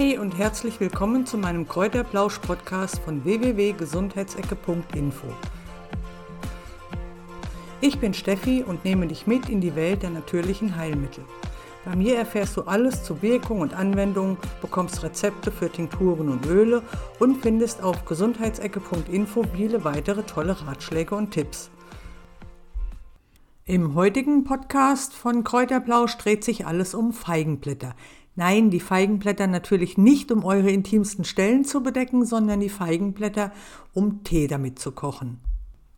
Hey und herzlich willkommen zu meinem Kräuterplausch-Podcast von www.gesundheitsecke.info. Ich bin Steffi und nehme dich mit in die Welt der natürlichen Heilmittel. Bei mir erfährst du alles zu Wirkung und Anwendung, bekommst Rezepte für Tinkturen und Öle und findest auf gesundheitsecke.info viele weitere tolle Ratschläge und Tipps. Im heutigen Podcast von Kräuterplausch dreht sich alles um Feigenblätter. Nein, die Feigenblätter natürlich nicht, um eure intimsten Stellen zu bedecken, sondern die Feigenblätter, um Tee damit zu kochen.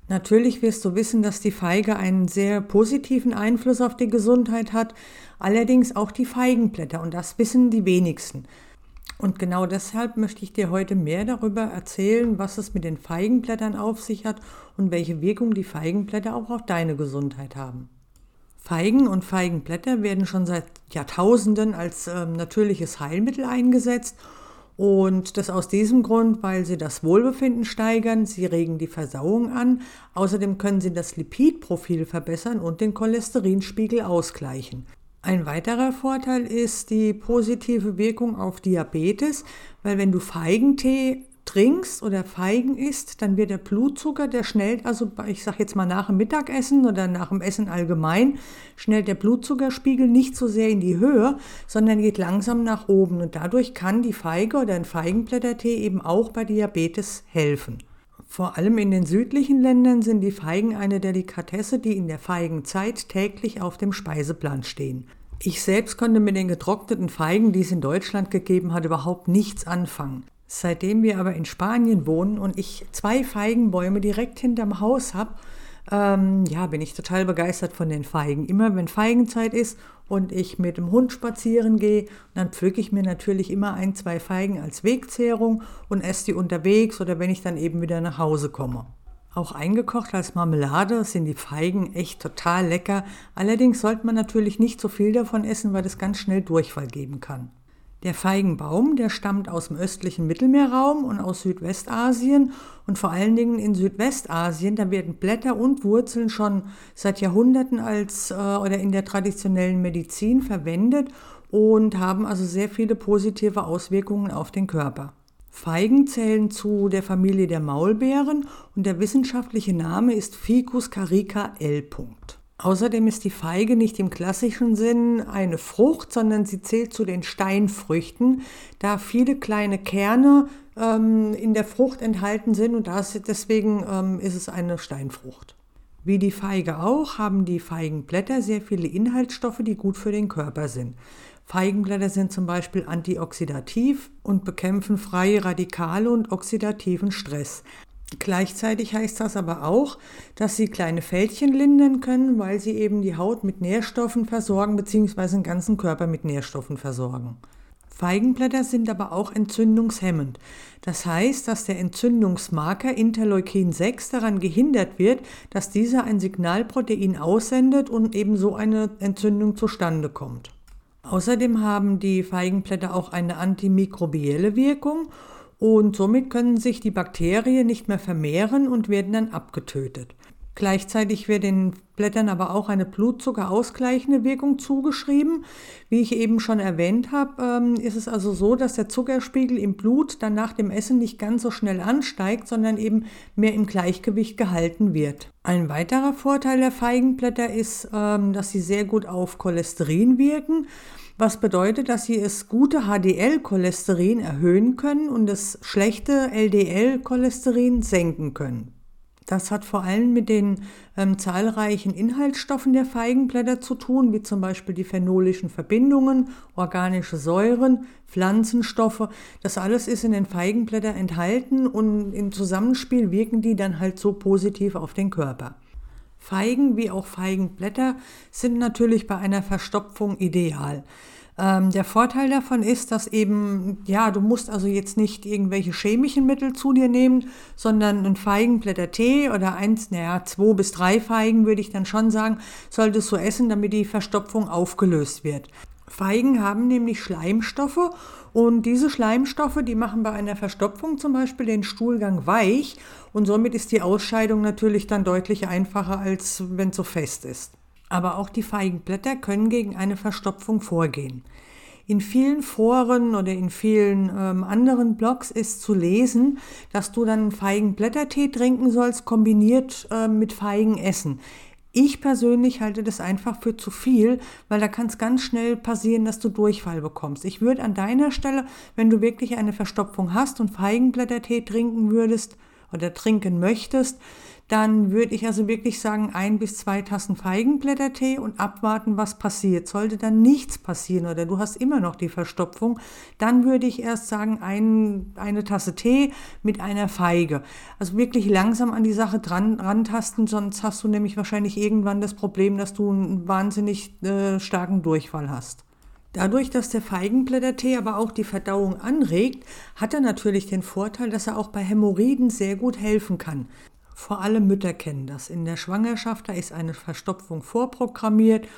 Natürlich wirst du wissen, dass die Feige einen sehr positiven Einfluss auf die Gesundheit hat, allerdings auch die Feigenblätter und das wissen die wenigsten. Und genau deshalb möchte ich dir heute mehr darüber erzählen, was es mit den Feigenblättern auf sich hat und welche Wirkung die Feigenblätter auch auf deine Gesundheit haben. Feigen und Feigenblätter werden schon seit Jahrtausenden als äh, natürliches Heilmittel eingesetzt und das aus diesem Grund, weil sie das Wohlbefinden steigern, sie regen die Versauung an, außerdem können sie das Lipidprofil verbessern und den Cholesterinspiegel ausgleichen. Ein weiterer Vorteil ist die positive Wirkung auf Diabetes, weil wenn du Feigentee trinkst oder Feigen isst, dann wird der Blutzucker, der schnellt, also ich sage jetzt mal nach dem Mittagessen oder nach dem Essen allgemein, schnellt der Blutzuckerspiegel nicht so sehr in die Höhe, sondern geht langsam nach oben. Und dadurch kann die Feige oder ein Feigenblättertee eben auch bei Diabetes helfen. Vor allem in den südlichen Ländern sind die Feigen eine Delikatesse, die in der Feigenzeit täglich auf dem Speiseplan stehen. Ich selbst konnte mit den getrockneten Feigen, die es in Deutschland gegeben hat, überhaupt nichts anfangen. Seitdem wir aber in Spanien wohnen und ich zwei Feigenbäume direkt hinterm Haus habe, ähm, ja, bin ich total begeistert von den Feigen. Immer wenn Feigenzeit ist und ich mit dem Hund spazieren gehe, dann pflücke ich mir natürlich immer ein, zwei Feigen als Wegzehrung und esse die unterwegs oder wenn ich dann eben wieder nach Hause komme. Auch eingekocht als Marmelade sind die Feigen echt total lecker. Allerdings sollte man natürlich nicht so viel davon essen, weil es ganz schnell Durchfall geben kann. Der Feigenbaum, der stammt aus dem östlichen Mittelmeerraum und aus Südwestasien und vor allen Dingen in Südwestasien, da werden Blätter und Wurzeln schon seit Jahrhunderten als äh, oder in der traditionellen Medizin verwendet und haben also sehr viele positive Auswirkungen auf den Körper. Feigen zählen zu der Familie der Maulbeeren und der wissenschaftliche Name ist Ficus carica L. Außerdem ist die Feige nicht im klassischen Sinn eine Frucht, sondern sie zählt zu den Steinfrüchten, da viele kleine Kerne ähm, in der Frucht enthalten sind und das, deswegen ähm, ist es eine Steinfrucht. Wie die Feige auch haben die Feigenblätter sehr viele Inhaltsstoffe, die gut für den Körper sind. Feigenblätter sind zum Beispiel antioxidativ und bekämpfen freie Radikale und oxidativen Stress. Gleichzeitig heißt das aber auch, dass sie kleine Fältchen lindern können, weil sie eben die Haut mit Nährstoffen versorgen bzw. den ganzen Körper mit Nährstoffen versorgen. Feigenblätter sind aber auch entzündungshemmend. Das heißt, dass der Entzündungsmarker Interleukin 6 daran gehindert wird, dass dieser ein Signalprotein aussendet und eben so eine Entzündung zustande kommt. Außerdem haben die Feigenblätter auch eine antimikrobielle Wirkung und somit können sich die Bakterien nicht mehr vermehren und werden dann abgetötet. Gleichzeitig wird den Blättern aber auch eine blutzuckerausgleichende Wirkung zugeschrieben. Wie ich eben schon erwähnt habe, ähm, ist es also so, dass der Zuckerspiegel im Blut dann nach dem Essen nicht ganz so schnell ansteigt, sondern eben mehr im Gleichgewicht gehalten wird. Ein weiterer Vorteil der Feigenblätter ist, ähm, dass sie sehr gut auf Cholesterin wirken was bedeutet, dass sie das gute HDL-Cholesterin erhöhen können und das schlechte LDL-Cholesterin senken können. Das hat vor allem mit den ähm, zahlreichen Inhaltsstoffen der Feigenblätter zu tun, wie zum Beispiel die phenolischen Verbindungen, organische Säuren, Pflanzenstoffe. Das alles ist in den Feigenblättern enthalten und im Zusammenspiel wirken die dann halt so positiv auf den Körper. Feigen wie auch Feigenblätter sind natürlich bei einer Verstopfung ideal. Ähm, der Vorteil davon ist, dass eben, ja, du musst also jetzt nicht irgendwelche chemischen Mittel zu dir nehmen, sondern ein Feigenblättertee oder eins, naja, zwei bis drei Feigen würde ich dann schon sagen, solltest du essen, damit die Verstopfung aufgelöst wird. Feigen haben nämlich Schleimstoffe und diese Schleimstoffe, die machen bei einer Verstopfung zum Beispiel den Stuhlgang weich und somit ist die Ausscheidung natürlich dann deutlich einfacher, als wenn es so fest ist. Aber auch die Feigenblätter können gegen eine Verstopfung vorgehen. In vielen Foren oder in vielen ähm, anderen Blogs ist zu lesen, dass du dann Feigenblättertee trinken sollst, kombiniert äh, mit Feigenessen. Ich persönlich halte das einfach für zu viel, weil da kann es ganz schnell passieren, dass du Durchfall bekommst. Ich würde an deiner Stelle, wenn du wirklich eine Verstopfung hast und Feigenblättertee trinken würdest oder trinken möchtest, dann würde ich also wirklich sagen, ein bis zwei Tassen Feigenblättertee und abwarten, was passiert. Sollte dann nichts passieren oder du hast immer noch die Verstopfung, dann würde ich erst sagen, ein, eine Tasse Tee mit einer Feige. Also wirklich langsam an die Sache dran rantasten, sonst hast du nämlich wahrscheinlich irgendwann das Problem, dass du einen wahnsinnig äh, starken Durchfall hast. Dadurch, dass der Feigenblättertee aber auch die Verdauung anregt, hat er natürlich den Vorteil, dass er auch bei Hämorrhoiden sehr gut helfen kann. Vor allem Mütter kennen das. In der Schwangerschaft, da ist eine Verstopfung vorprogrammiert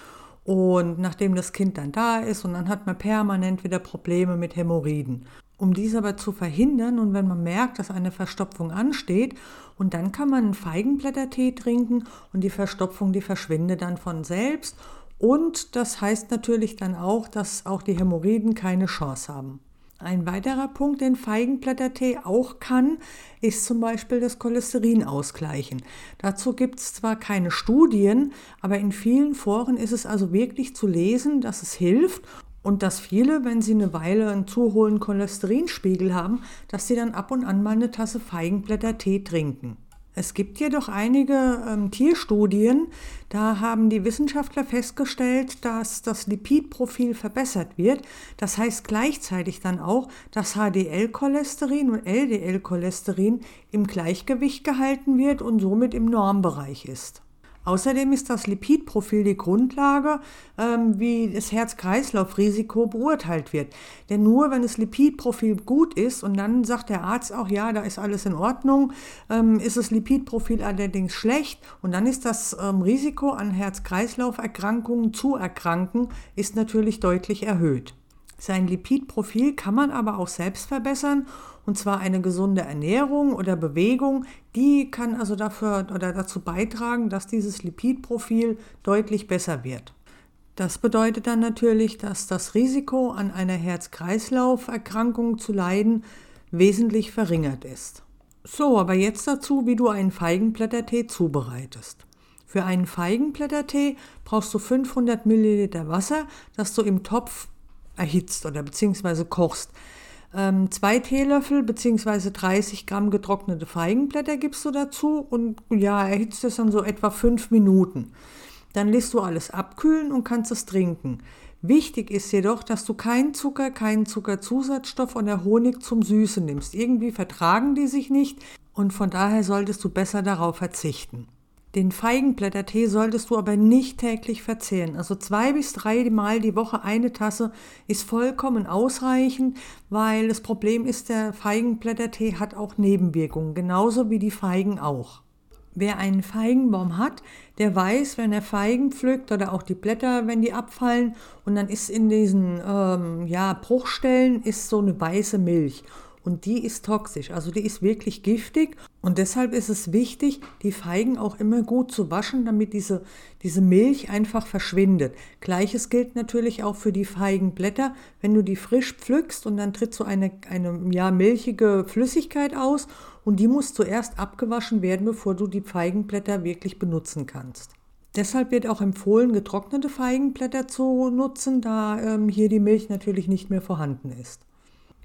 und nachdem das Kind dann da ist und dann hat man permanent wieder Probleme mit Hämorrhoiden. Um dies aber zu verhindern und wenn man merkt, dass eine Verstopfung ansteht, und dann kann man einen Feigenblättertee trinken und die Verstopfung, die verschwindet dann von selbst. Und das heißt natürlich dann auch, dass auch die Hämorrhoiden keine Chance haben. Ein weiterer Punkt, den Feigenblättertee auch kann, ist zum Beispiel das Cholesterin ausgleichen. Dazu gibt es zwar keine Studien, aber in vielen Foren ist es also wirklich zu lesen, dass es hilft und dass viele, wenn sie eine Weile einen zu hohen Cholesterinspiegel haben, dass sie dann ab und an mal eine Tasse Feigenblättertee trinken. Es gibt jedoch einige ähm, Tierstudien, da haben die Wissenschaftler festgestellt, dass das Lipidprofil verbessert wird. Das heißt gleichzeitig dann auch, dass HDL-Cholesterin und LDL-Cholesterin im Gleichgewicht gehalten wird und somit im Normbereich ist. Außerdem ist das Lipidprofil die Grundlage, ähm, wie das Herz-Kreislauf-Risiko beurteilt wird. Denn nur wenn das Lipidprofil gut ist und dann sagt der Arzt auch, ja, da ist alles in Ordnung, ähm, ist das Lipidprofil allerdings schlecht und dann ist das ähm, Risiko an Herz-Kreislauf-Erkrankungen zu erkranken, ist natürlich deutlich erhöht. Sein Lipidprofil kann man aber auch selbst verbessern und zwar eine gesunde Ernährung oder Bewegung, die kann also dafür oder dazu beitragen, dass dieses Lipidprofil deutlich besser wird. Das bedeutet dann natürlich, dass das Risiko an einer Herz-Kreislauf-Erkrankung zu leiden wesentlich verringert ist. So, aber jetzt dazu, wie du einen Feigenblättertee zubereitest. Für einen Feigenblättertee brauchst du 500 Milliliter Wasser, das du im Topf erhitzt oder beziehungsweise kochst. Ähm, zwei Teelöffel bzw. 30 Gramm getrocknete Feigenblätter gibst du dazu und ja, erhitzt es dann so etwa fünf Minuten. Dann lässt du alles abkühlen und kannst es trinken. Wichtig ist jedoch, dass du keinen Zucker, keinen Zuckerzusatzstoff oder Honig zum Süßen nimmst. Irgendwie vertragen die sich nicht und von daher solltest du besser darauf verzichten. Den Feigenblättertee solltest du aber nicht täglich verzehren. Also zwei bis drei Mal die Woche eine Tasse ist vollkommen ausreichend, weil das Problem ist, der Feigenblättertee hat auch Nebenwirkungen, genauso wie die Feigen auch. Wer einen Feigenbaum hat, der weiß, wenn er Feigen pflückt oder auch die Blätter, wenn die abfallen und dann ist in diesen ähm, ja, Bruchstellen ist so eine weiße Milch und die ist toxisch, also die ist wirklich giftig und deshalb ist es wichtig, die Feigen auch immer gut zu waschen, damit diese, diese Milch einfach verschwindet. Gleiches gilt natürlich auch für die Feigenblätter. Wenn du die frisch pflückst und dann tritt so eine, eine ja, milchige Flüssigkeit aus und die muss zuerst abgewaschen werden, bevor du die Feigenblätter wirklich benutzen kannst. Deshalb wird auch empfohlen, getrocknete Feigenblätter zu nutzen, da ähm, hier die Milch natürlich nicht mehr vorhanden ist.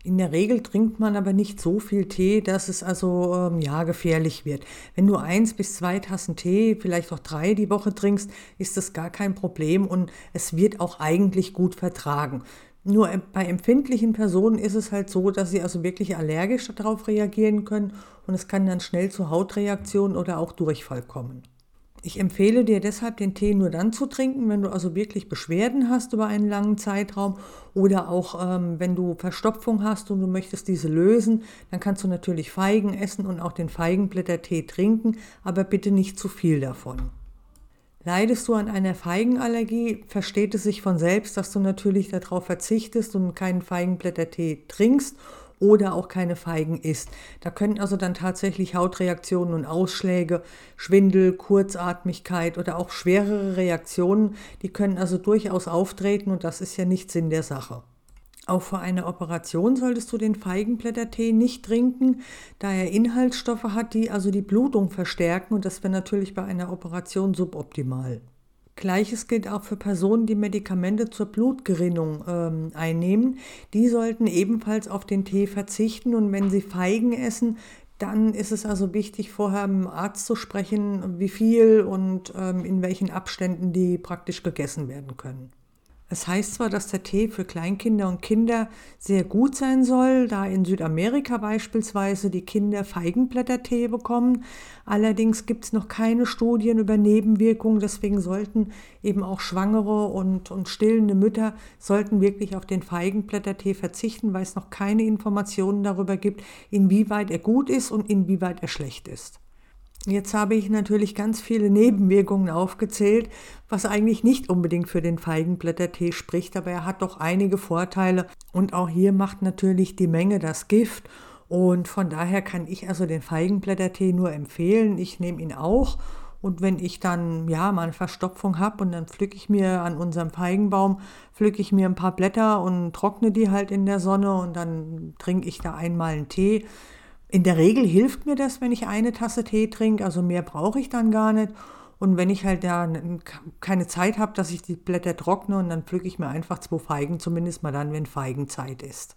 In der Regel trinkt man aber nicht so viel Tee, dass es also ähm, ja gefährlich wird. Wenn du eins bis zwei Tassen Tee, vielleicht auch drei die Woche trinkst, ist das gar kein Problem und es wird auch eigentlich gut vertragen. Nur bei empfindlichen Personen ist es halt so, dass sie also wirklich allergisch darauf reagieren können und es kann dann schnell zu Hautreaktionen oder auch Durchfall kommen. Ich empfehle dir deshalb, den Tee nur dann zu trinken, wenn du also wirklich Beschwerden hast über einen langen Zeitraum oder auch ähm, wenn du Verstopfung hast und du möchtest diese lösen, dann kannst du natürlich Feigen essen und auch den Feigenblättertee trinken, aber bitte nicht zu viel davon. Leidest du an einer Feigenallergie, versteht es sich von selbst, dass du natürlich darauf verzichtest und keinen Feigenblättertee trinkst oder auch keine Feigen isst. Da können also dann tatsächlich Hautreaktionen und Ausschläge, Schwindel, Kurzatmigkeit oder auch schwerere Reaktionen, die können also durchaus auftreten und das ist ja nicht Sinn der Sache. Auch vor einer Operation solltest du den Feigenblättertee nicht trinken, da er Inhaltsstoffe hat, die also die Blutung verstärken und das wäre natürlich bei einer Operation suboptimal. Gleiches gilt auch für Personen, die Medikamente zur Blutgerinnung ähm, einnehmen. Die sollten ebenfalls auf den Tee verzichten und wenn sie Feigen essen, dann ist es also wichtig, vorher mit dem Arzt zu sprechen, wie viel und ähm, in welchen Abständen die praktisch gegessen werden können. Es heißt zwar, dass der Tee für Kleinkinder und Kinder sehr gut sein soll, da in Südamerika beispielsweise die Kinder Feigenblättertee bekommen. Allerdings gibt es noch keine Studien über Nebenwirkungen, deswegen sollten eben auch Schwangere und, und stillende Mütter sollten wirklich auf den Feigenblättertee verzichten, weil es noch keine Informationen darüber gibt, inwieweit er gut ist und inwieweit er schlecht ist. Jetzt habe ich natürlich ganz viele Nebenwirkungen aufgezählt, was eigentlich nicht unbedingt für den Feigenblättertee spricht, aber er hat doch einige Vorteile. Und auch hier macht natürlich die Menge das Gift. Und von daher kann ich also den Feigenblättertee nur empfehlen. Ich nehme ihn auch. Und wenn ich dann ja mal eine Verstopfung habe und dann pflücke ich mir an unserem Feigenbaum, pflücke ich mir ein paar Blätter und trockne die halt in der Sonne und dann trinke ich da einmal einen Tee in der Regel hilft mir das, wenn ich eine Tasse Tee trinke, also mehr brauche ich dann gar nicht. Und wenn ich halt da keine Zeit habe, dass ich die Blätter trockne und dann pflücke ich mir einfach zwei Feigen, zumindest mal dann, wenn Feigenzeit ist.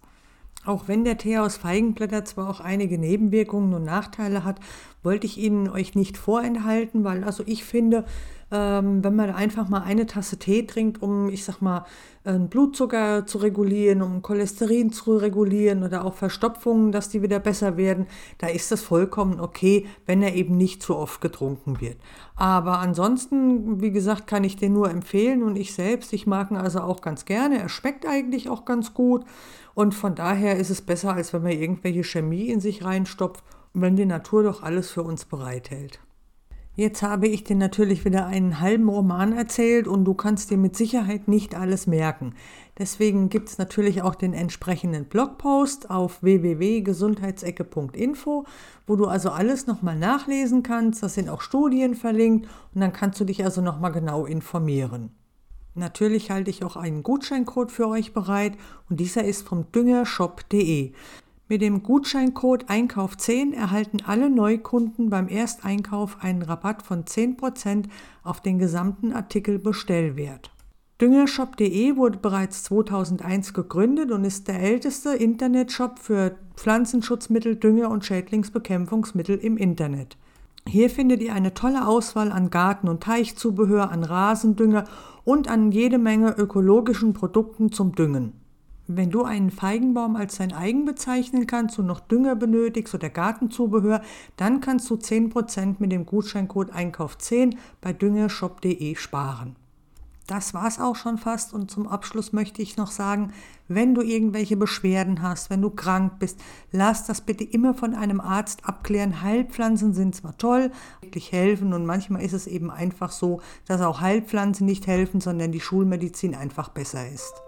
Auch wenn der Tee aus Feigenblätter zwar auch einige Nebenwirkungen und Nachteile hat, wollte ich Ihnen euch nicht vorenthalten, weil also ich finde, ähm, wenn man einfach mal eine Tasse Tee trinkt, um, ich sag mal, Blutzucker zu regulieren, um Cholesterin zu regulieren oder auch Verstopfungen, dass die wieder besser werden, da ist das vollkommen okay, wenn er eben nicht zu oft getrunken wird. Aber ansonsten, wie gesagt, kann ich den nur empfehlen und ich selbst, ich mag ihn also auch ganz gerne. Er schmeckt eigentlich auch ganz gut und von daher ist es besser, als wenn man irgendwelche Chemie in sich reinstopft, wenn die Natur doch alles für uns bereithält. Jetzt habe ich dir natürlich wieder einen halben Roman erzählt und du kannst dir mit Sicherheit nicht alles merken. Deswegen gibt es natürlich auch den entsprechenden Blogpost auf www.gesundheitsecke.info, wo du also alles nochmal nachlesen kannst. Das sind auch Studien verlinkt und dann kannst du dich also nochmal genau informieren. Natürlich halte ich auch einen Gutscheincode für euch bereit und dieser ist vom düngershop.de. Mit dem Gutscheincode Einkauf10 erhalten alle Neukunden beim Ersteinkauf einen Rabatt von 10% auf den gesamten Artikelbestellwert. Düngershop.de wurde bereits 2001 gegründet und ist der älteste Internetshop für Pflanzenschutzmittel, Dünger und Schädlingsbekämpfungsmittel im Internet. Hier findet ihr eine tolle Auswahl an Garten- und Teichzubehör, an Rasendünger und an jede Menge ökologischen Produkten zum Düngen. Wenn du einen Feigenbaum als dein eigen bezeichnen kannst und noch Dünger benötigst oder Gartenzubehör, dann kannst du 10% mit dem Gutscheincode Einkauf10 bei düngershop.de sparen. Das war's auch schon fast und zum Abschluss möchte ich noch sagen, wenn du irgendwelche Beschwerden hast, wenn du krank bist, lass das bitte immer von einem Arzt abklären. Heilpflanzen sind zwar toll, wirklich helfen und manchmal ist es eben einfach so, dass auch Heilpflanzen nicht helfen, sondern die Schulmedizin einfach besser ist.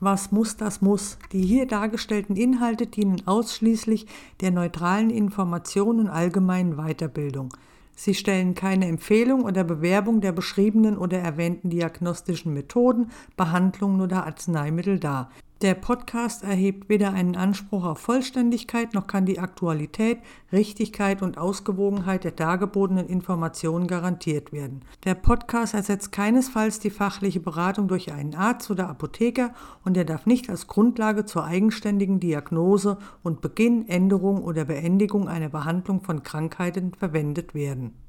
Was muss, das muss. Die hier dargestellten Inhalte dienen ausschließlich der neutralen Information und allgemeinen Weiterbildung. Sie stellen keine Empfehlung oder Bewerbung der beschriebenen oder erwähnten diagnostischen Methoden, Behandlungen oder Arzneimittel dar. Der Podcast erhebt weder einen Anspruch auf Vollständigkeit noch kann die Aktualität, Richtigkeit und Ausgewogenheit der dargebotenen Informationen garantiert werden. Der Podcast ersetzt keinesfalls die fachliche Beratung durch einen Arzt oder Apotheker und er darf nicht als Grundlage zur eigenständigen Diagnose und Beginn, Änderung oder Beendigung einer Behandlung von Krankheiten verwendet werden.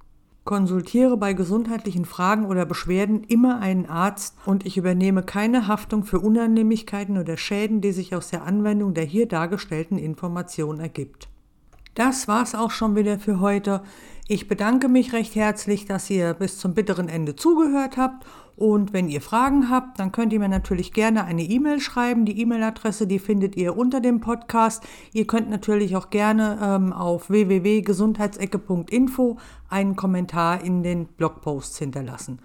Konsultiere bei gesundheitlichen Fragen oder Beschwerden immer einen Arzt und ich übernehme keine Haftung für Unannehmlichkeiten oder Schäden, die sich aus der Anwendung der hier dargestellten Information ergibt. Das war's auch schon wieder für heute. Ich bedanke mich recht herzlich, dass ihr bis zum bitteren Ende zugehört habt und wenn ihr Fragen habt, dann könnt ihr mir natürlich gerne eine E-Mail schreiben. Die E-Mail-Adresse, die findet ihr unter dem Podcast. Ihr könnt natürlich auch gerne ähm, auf www.gesundheitsecke.info einen Kommentar in den Blogposts hinterlassen.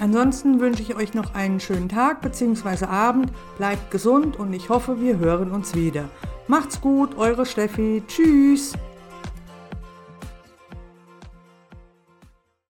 Ansonsten wünsche ich euch noch einen schönen Tag bzw. Abend. Bleibt gesund und ich hoffe, wir hören uns wieder. Macht's gut, eure Steffi. Tschüss.